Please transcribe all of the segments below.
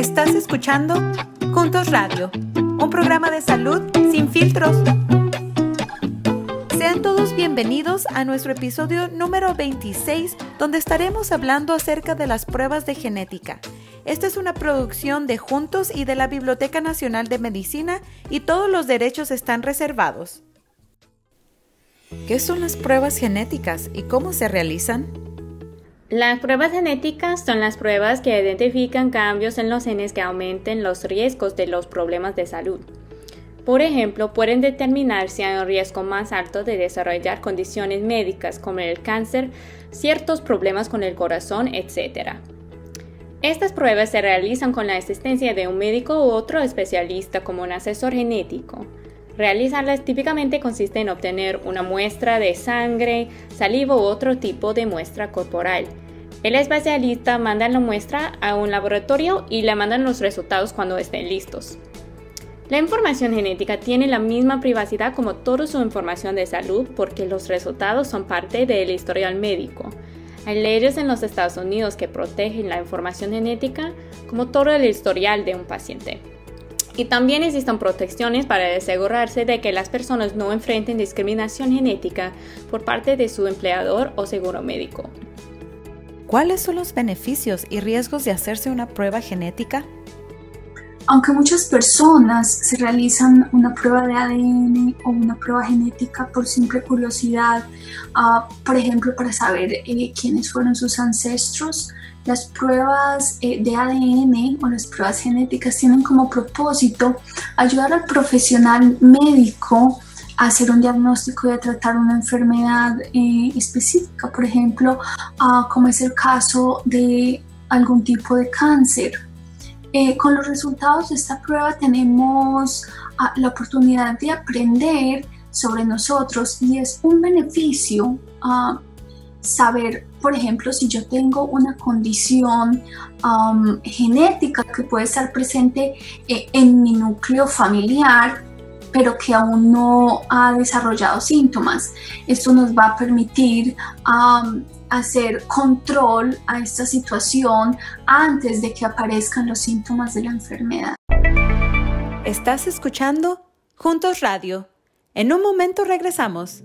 Estás escuchando Juntos Radio, un programa de salud sin filtros. Sean todos bienvenidos a nuestro episodio número 26, donde estaremos hablando acerca de las pruebas de genética. Esta es una producción de Juntos y de la Biblioteca Nacional de Medicina y todos los derechos están reservados. ¿Qué son las pruebas genéticas y cómo se realizan? Las pruebas genéticas son las pruebas que identifican cambios en los genes que aumenten los riesgos de los problemas de salud. Por ejemplo, pueden determinar si hay un riesgo más alto de desarrollar condiciones médicas como el cáncer, ciertos problemas con el corazón, etc. Estas pruebas se realizan con la asistencia de un médico u otro especialista como un asesor genético. Realizarlas típicamente consiste en obtener una muestra de sangre, saliva u otro tipo de muestra corporal. El especialista manda la muestra a un laboratorio y le mandan los resultados cuando estén listos. La información genética tiene la misma privacidad como toda su información de salud porque los resultados son parte del historial médico. Hay leyes en los Estados Unidos que protegen la información genética como todo el historial de un paciente. Y también existen protecciones para asegurarse de que las personas no enfrenten discriminación genética por parte de su empleador o seguro médico. ¿Cuáles son los beneficios y riesgos de hacerse una prueba genética? Aunque muchas personas se realizan una prueba de ADN o una prueba genética por simple curiosidad, ah, por ejemplo, para saber eh, quiénes fueron sus ancestros, las pruebas eh, de ADN o las pruebas genéticas tienen como propósito ayudar al profesional médico a hacer un diagnóstico y a tratar una enfermedad eh, específica, por ejemplo, como es el caso de algún tipo de cáncer. Eh, con los resultados de esta prueba tenemos ah, la oportunidad de aprender sobre nosotros y es un beneficio uh, saber, por ejemplo, si yo tengo una condición um, genética que puede estar presente eh, en mi núcleo familiar, pero que aún no ha desarrollado síntomas. Esto nos va a permitir um, hacer control a esta situación antes de que aparezcan los síntomas de la enfermedad. Estás escuchando Juntos Radio. En un momento regresamos.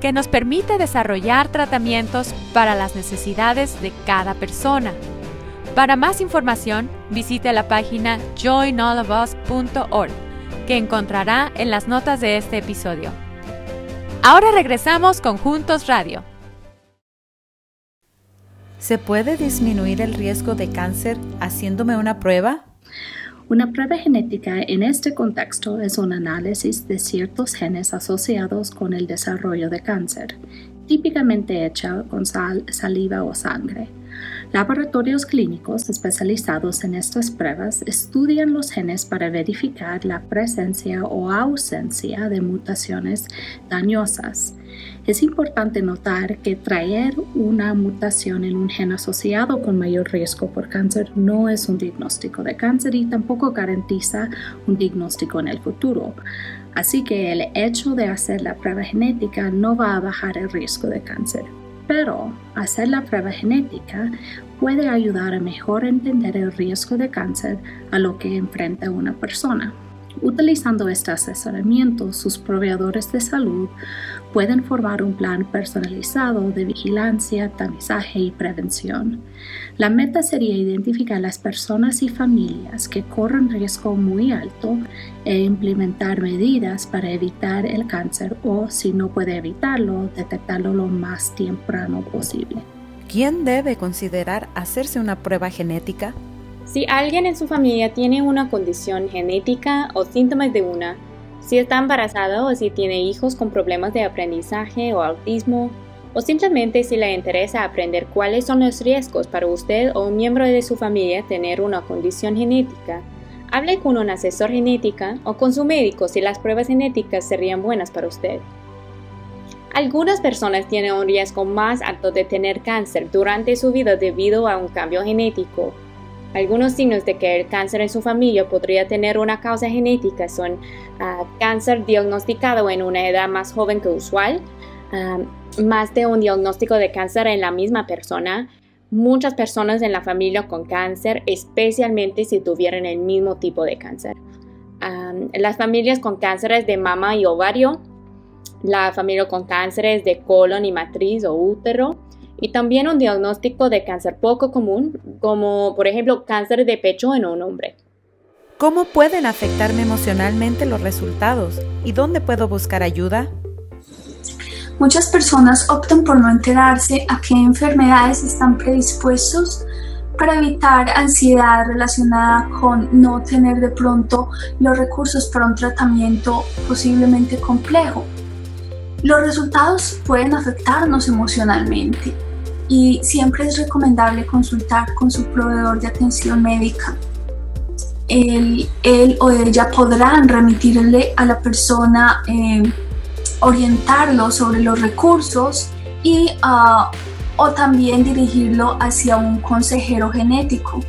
que nos permite desarrollar tratamientos para las necesidades de cada persona. Para más información, visite la página joinallofus.org, que encontrará en las notas de este episodio. Ahora regresamos con Juntos Radio. ¿Se puede disminuir el riesgo de cáncer haciéndome una prueba? Una prueba genética en este contexto es un análisis de ciertos genes asociados con el desarrollo de cáncer, típicamente hecha con sal, saliva o sangre. Laboratorios clínicos especializados en estas pruebas estudian los genes para verificar la presencia o ausencia de mutaciones dañosas. Es importante notar que traer una mutación en un gen asociado con mayor riesgo por cáncer no es un diagnóstico de cáncer y tampoco garantiza un diagnóstico en el futuro. Así que el hecho de hacer la prueba genética no va a bajar el riesgo de cáncer pero hacer la prueba genética puede ayudar a mejor entender el riesgo de cáncer a lo que enfrenta una persona. Utilizando este asesoramiento, sus proveedores de salud pueden formar un plan personalizado de vigilancia, tamizaje y prevención. La meta sería identificar las personas y familias que corren riesgo muy alto e implementar medidas para evitar el cáncer o, si no puede evitarlo, detectarlo lo más temprano posible. ¿Quién debe considerar hacerse una prueba genética? Si alguien en su familia tiene una condición genética o síntomas de una, si está embarazada o si tiene hijos con problemas de aprendizaje o autismo, o simplemente si le interesa aprender cuáles son los riesgos para usted o un miembro de su familia tener una condición genética, Hable con un asesor genética o con su médico si las pruebas genéticas serían buenas para usted. Algunas personas tienen un riesgo más alto de tener cáncer durante su vida debido a un cambio genético. Algunos signos de que el cáncer en su familia podría tener una causa genética son ah, cáncer diagnosticado en una edad más joven que usual, ah, más de un diagnóstico de cáncer en la misma persona, muchas personas en la familia con cáncer, especialmente si tuvieran el mismo tipo de cáncer. las familias con cánceres de mama y ovario, la familia con cánceres de colon y matriz o útero, y también un diagnóstico de cáncer poco común, como por ejemplo cáncer de pecho en un hombre. ¿Cómo pueden afectarme emocionalmente los resultados? ¿Y dónde puedo buscar ayuda? Muchas personas optan por no enterarse a qué enfermedades están predispuestos para evitar ansiedad relacionada con no tener de pronto los recursos para un tratamiento posiblemente complejo. Los resultados pueden afectarnos emocionalmente y siempre es recomendable consultar con su proveedor de atención médica. Él, o ella podrán remitirle a la persona eh, orientarlo sobre los recursos y ah, o también dirigirlo hacia un consejero genético.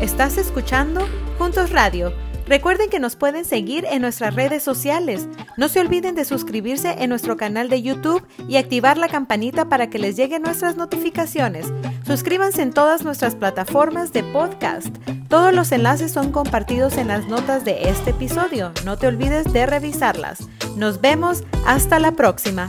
¿Estás escuchando Juntos Radio? Recuerden que nos pueden seguir en nuestras redes sociales. No se olviden de suscribirse en nuestro canal de YouTube y activar la campanita para que les lleguen nuestras notificaciones. Suscríbanse en todas nuestras plataformas de podcast. Todos los enlaces son compartidos en las notas de este episodio. No te olvides de revisarlas. Nos vemos hasta la próxima.